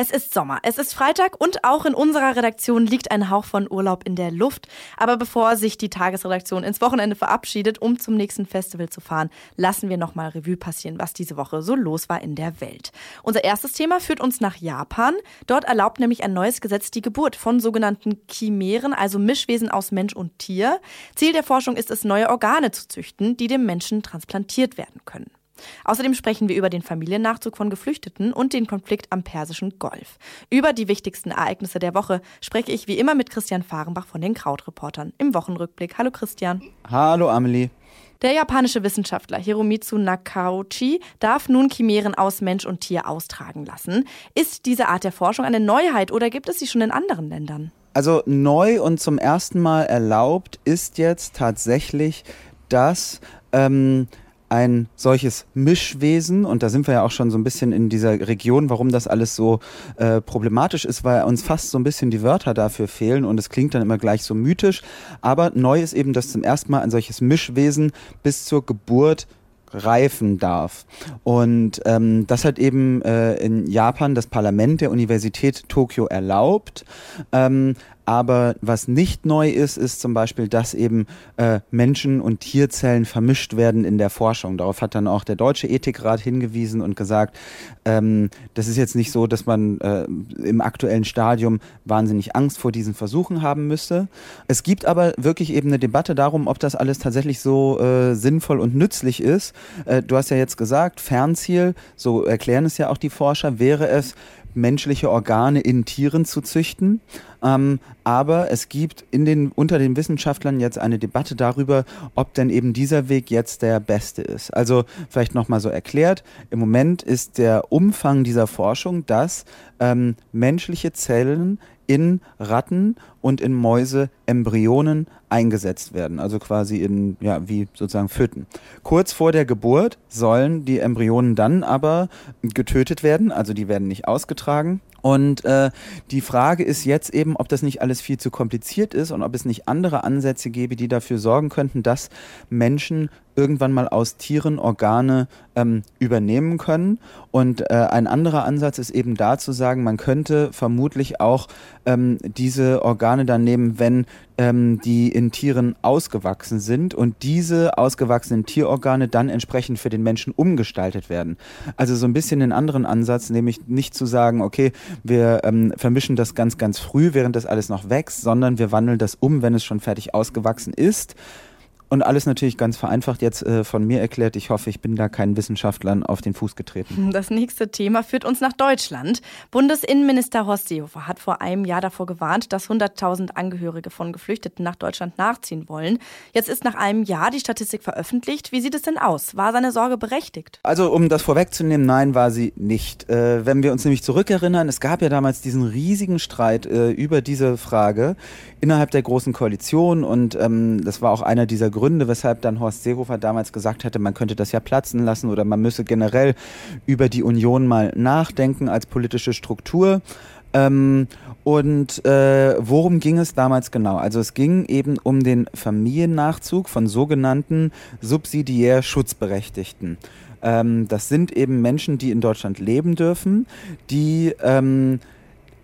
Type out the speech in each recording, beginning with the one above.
Es ist Sommer, es ist Freitag und auch in unserer Redaktion liegt ein Hauch von Urlaub in der Luft. Aber bevor sich die Tagesredaktion ins Wochenende verabschiedet, um zum nächsten Festival zu fahren, lassen wir nochmal Revue passieren, was diese Woche so los war in der Welt. Unser erstes Thema führt uns nach Japan. Dort erlaubt nämlich ein neues Gesetz die Geburt von sogenannten Chimären, also Mischwesen aus Mensch und Tier. Ziel der Forschung ist es, neue Organe zu züchten, die dem Menschen transplantiert werden können. Außerdem sprechen wir über den Familiennachzug von Geflüchteten und den Konflikt am Persischen Golf. Über die wichtigsten Ereignisse der Woche spreche ich wie immer mit Christian Fahrenbach von den Krautreportern im Wochenrückblick. Hallo Christian. Hallo Amelie. Der japanische Wissenschaftler Hiromitsu Nakauchi darf nun Chimären aus Mensch und Tier austragen lassen. Ist diese Art der Forschung eine Neuheit oder gibt es sie schon in anderen Ländern? Also neu und zum ersten Mal erlaubt ist jetzt tatsächlich, dass ähm, ein solches Mischwesen, und da sind wir ja auch schon so ein bisschen in dieser Region, warum das alles so äh, problematisch ist, weil uns fast so ein bisschen die Wörter dafür fehlen und es klingt dann immer gleich so mythisch. Aber neu ist eben, dass zum ersten Mal ein solches Mischwesen bis zur Geburt reifen darf. Und ähm, das hat eben äh, in Japan das Parlament der Universität Tokio erlaubt. Ähm, aber was nicht neu ist, ist zum Beispiel, dass eben äh, Menschen- und Tierzellen vermischt werden in der Forschung. Darauf hat dann auch der Deutsche Ethikrat hingewiesen und gesagt, ähm, das ist jetzt nicht so, dass man äh, im aktuellen Stadium wahnsinnig Angst vor diesen Versuchen haben müsste. Es gibt aber wirklich eben eine Debatte darum, ob das alles tatsächlich so äh, sinnvoll und nützlich ist. Äh, du hast ja jetzt gesagt, Fernziel, so erklären es ja auch die Forscher, wäre es, menschliche Organe in Tieren zu züchten. Ähm, aber es gibt in den, unter den Wissenschaftlern jetzt eine Debatte darüber, ob denn eben dieser Weg jetzt der beste ist. Also vielleicht nochmal so erklärt, im Moment ist der Umfang dieser Forschung, dass ähm, menschliche Zellen in Ratten und in Mäuse Embryonen eingesetzt werden, also quasi in, ja, wie sozusagen Föten. Kurz vor der Geburt sollen die Embryonen dann aber getötet werden, also die werden nicht ausgetragen und äh, die Frage ist jetzt eben, ob das nicht alles viel zu kompliziert ist und ob es nicht andere Ansätze gäbe, die dafür sorgen könnten, dass Menschen irgendwann mal aus Tieren Organe ähm, übernehmen können. Und äh, ein anderer Ansatz ist eben da zu sagen, man könnte vermutlich auch ähm, diese Organe dann nehmen, wenn ähm, die in Tieren ausgewachsen sind und diese ausgewachsenen Tierorgane dann entsprechend für den Menschen umgestaltet werden. Also so ein bisschen den anderen Ansatz, nämlich nicht zu sagen, okay, wir ähm, vermischen das ganz, ganz früh, während das alles noch wächst, sondern wir wandeln das um, wenn es schon fertig ausgewachsen ist. Und alles natürlich ganz vereinfacht jetzt äh, von mir erklärt. Ich hoffe, ich bin da keinen Wissenschaftlern auf den Fuß getreten. Das nächste Thema führt uns nach Deutschland. Bundesinnenminister Horst Seehofer hat vor einem Jahr davor gewarnt, dass 100.000 Angehörige von Geflüchteten nach Deutschland nachziehen wollen. Jetzt ist nach einem Jahr die Statistik veröffentlicht. Wie sieht es denn aus? War seine Sorge berechtigt? Also, um das vorwegzunehmen, nein, war sie nicht. Äh, wenn wir uns nämlich zurückerinnern, es gab ja damals diesen riesigen Streit äh, über diese Frage innerhalb der Großen Koalition und ähm, das war auch einer dieser Gründe, weshalb dann Horst Seehofer damals gesagt hatte, man könnte das ja platzen lassen oder man müsse generell über die Union mal nachdenken als politische Struktur. Ähm, und äh, worum ging es damals genau? Also es ging eben um den Familiennachzug von sogenannten subsidiär Schutzberechtigten. Ähm, das sind eben Menschen, die in Deutschland leben dürfen, die ähm,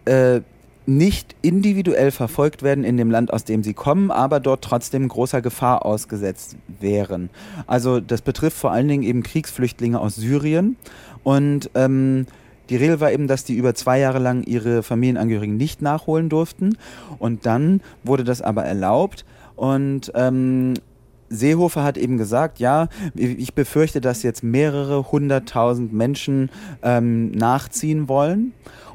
äh, nicht individuell verfolgt werden in dem Land, aus dem sie kommen, aber dort trotzdem großer Gefahr ausgesetzt wären. Also das betrifft vor allen Dingen eben Kriegsflüchtlinge aus Syrien und ähm, die Regel war eben, dass die über zwei Jahre lang ihre Familienangehörigen nicht nachholen durften und dann wurde das aber erlaubt und ähm, Seehofer hat eben gesagt, ja, ich befürchte, dass jetzt mehrere hunderttausend Menschen ähm, nachziehen wollen.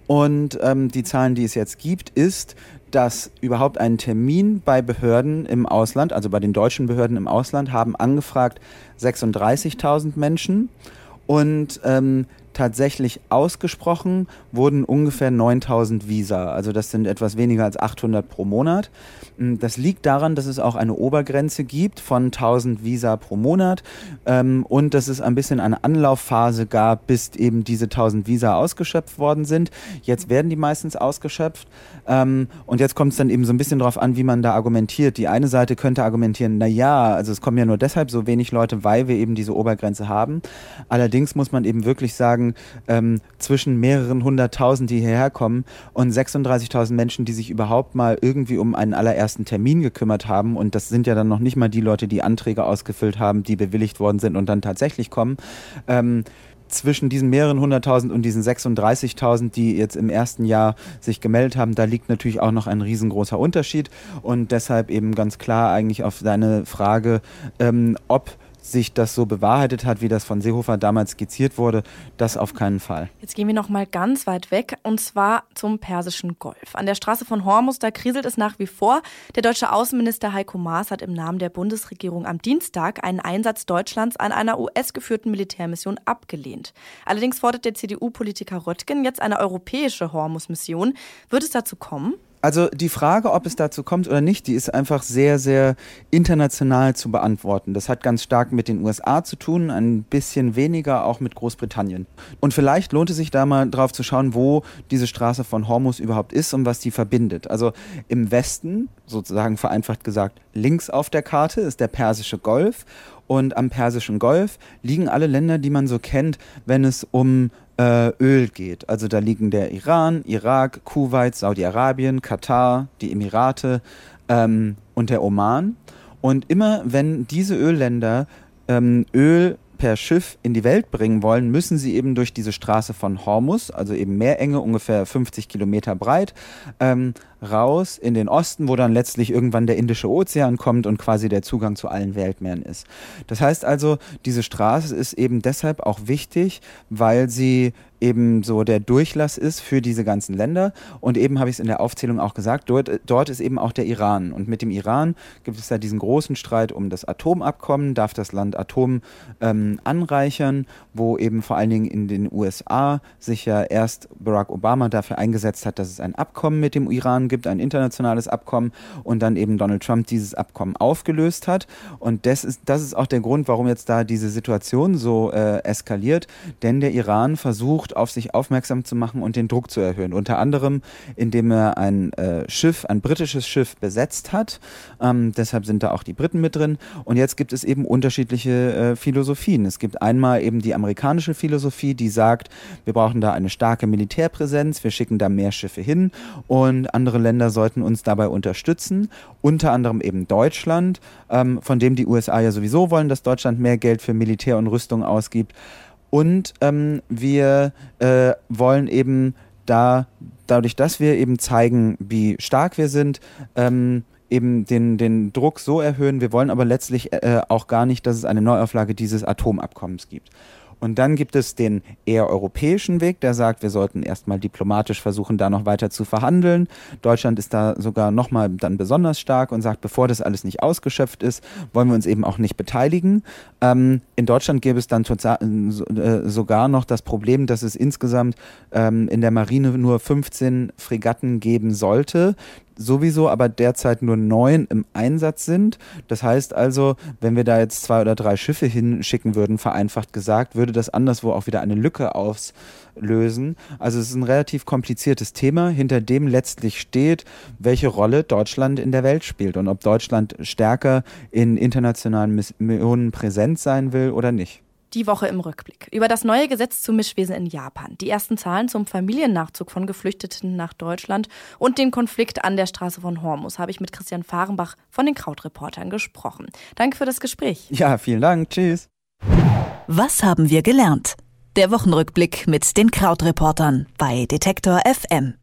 Und ähm, die Zahlen, die es jetzt gibt, ist, dass überhaupt einen Termin bei Behörden im Ausland, also bei den deutschen Behörden im Ausland, haben angefragt 36.000 Menschen. Und ähm, tatsächlich ausgesprochen wurden ungefähr 9000 Visa. Also das sind etwas weniger als 800 pro Monat. Hm, das liegt daran, dass es auch eine Obergrenze gibt von 1000 Visa pro Monat ähm, und dass es ein bisschen eine Anlaufphase gab, bis eben diese 1000 Visa ausgeschöpft worden sind. Jetzt werden die meistens ausgeschöpft ähm, und jetzt kommt es dann eben so ein bisschen darauf an, wie man da argumentiert. Die eine Seite könnte argumentieren, na ja, also es kommen ja nur deshalb so wenig Leute, weil wir eben diese Obergrenze haben. Allerdings muss man eben wirklich sagen, ähm, zwischen mehreren hunderttausend, die hierher kommen und 36.000 Menschen, die sich überhaupt mal irgendwie um einen allerersten Termin gekümmert haben und das sind ja dann noch nicht mal die Leute, die Anträge ausgefüllt haben, die bewilligt worden sind und dann tatsächlich kommen. Ähm, zwischen diesen mehreren hunderttausend und diesen 36.000, die jetzt im ersten Jahr sich gemeldet haben, da liegt natürlich auch noch ein riesengroßer Unterschied und deshalb eben ganz klar eigentlich auf deine Frage, ähm, ob sich das so bewahrheitet hat, wie das von Seehofer damals skizziert wurde, das auf keinen Fall. Jetzt gehen wir noch mal ganz weit weg und zwar zum Persischen Golf. An der Straße von Hormus, da kriselt es nach wie vor. Der deutsche Außenminister Heiko Maas hat im Namen der Bundesregierung am Dienstag einen Einsatz Deutschlands an einer US-geführten Militärmission abgelehnt. Allerdings fordert der CDU-Politiker Röttgen jetzt eine europäische Hormus-Mission. Wird es dazu kommen? Also die Frage, ob es dazu kommt oder nicht, die ist einfach sehr, sehr international zu beantworten. Das hat ganz stark mit den USA zu tun, ein bisschen weniger auch mit Großbritannien. Und vielleicht lohnt es sich da mal drauf zu schauen, wo diese Straße von Hormus überhaupt ist und was die verbindet. Also im Westen, sozusagen vereinfacht gesagt, links auf der Karte ist der Persische Golf und am Persischen Golf liegen alle Länder, die man so kennt, wenn es um äh, Öl geht. Also da liegen der Iran, Irak, Kuwait, Saudi-Arabien, Katar, die Emirate ähm, und der Oman. Und immer wenn diese Ölländer ähm, Öl per Schiff in die Welt bringen wollen, müssen sie eben durch diese Straße von Hormus, also eben Meerenge, ungefähr 50 Kilometer breit, ähm, raus in den Osten, wo dann letztlich irgendwann der Indische Ozean kommt und quasi der Zugang zu allen Weltmeeren ist. Das heißt also, diese Straße ist eben deshalb auch wichtig, weil sie eben so der Durchlass ist für diese ganzen Länder. Und eben habe ich es in der Aufzählung auch gesagt, dort, dort ist eben auch der Iran. Und mit dem Iran gibt es da diesen großen Streit um das Atomabkommen. Darf das Land Atom ähm, anreichern, wo eben vor allen Dingen in den USA sich ja erst Barack Obama dafür eingesetzt hat, dass es ein Abkommen mit dem Iran gibt, ein internationales Abkommen und dann eben Donald Trump dieses Abkommen aufgelöst hat. Und das ist, das ist auch der Grund, warum jetzt da diese Situation so äh, eskaliert, denn der Iran versucht, auf sich aufmerksam zu machen und den Druck zu erhöhen. Unter anderem, indem er ein äh, Schiff, ein britisches Schiff besetzt hat. Ähm, deshalb sind da auch die Briten mit drin. Und jetzt gibt es eben unterschiedliche äh, Philosophien. Es gibt einmal eben die amerikanische Philosophie, die sagt, wir brauchen da eine starke Militärpräsenz, wir schicken da mehr Schiffe hin und andere Länder sollten uns dabei unterstützen, unter anderem eben Deutschland, ähm, von dem die USA ja sowieso wollen, dass Deutschland mehr Geld für Militär und Rüstung ausgibt. Und ähm, wir äh, wollen eben da, dadurch, dass wir eben zeigen, wie stark wir sind, ähm, eben den, den Druck so erhöhen. Wir wollen aber letztlich äh, auch gar nicht, dass es eine Neuauflage dieses Atomabkommens gibt. Und dann gibt es den eher europäischen Weg, der sagt, wir sollten erstmal diplomatisch versuchen, da noch weiter zu verhandeln. Deutschland ist da sogar nochmal dann besonders stark und sagt, bevor das alles nicht ausgeschöpft ist, wollen wir uns eben auch nicht beteiligen. Ähm, in Deutschland gäbe es dann äh, sogar noch das Problem, dass es insgesamt ähm, in der Marine nur 15 Fregatten geben sollte sowieso aber derzeit nur neun im Einsatz sind. Das heißt also, wenn wir da jetzt zwei oder drei Schiffe hinschicken würden, vereinfacht gesagt, würde das anderswo auch wieder eine Lücke auslösen. Also es ist ein relativ kompliziertes Thema, hinter dem letztlich steht, welche Rolle Deutschland in der Welt spielt und ob Deutschland stärker in internationalen Missionen präsent sein will oder nicht. Die Woche im Rückblick. Über das neue Gesetz zu Mischwesen in Japan, die ersten Zahlen zum Familiennachzug von Geflüchteten nach Deutschland und den Konflikt an der Straße von Hormus habe ich mit Christian Fahrenbach von den Krautreportern gesprochen. Danke für das Gespräch. Ja, vielen Dank. Tschüss. Was haben wir gelernt? Der Wochenrückblick mit den Krautreportern bei Detektor FM.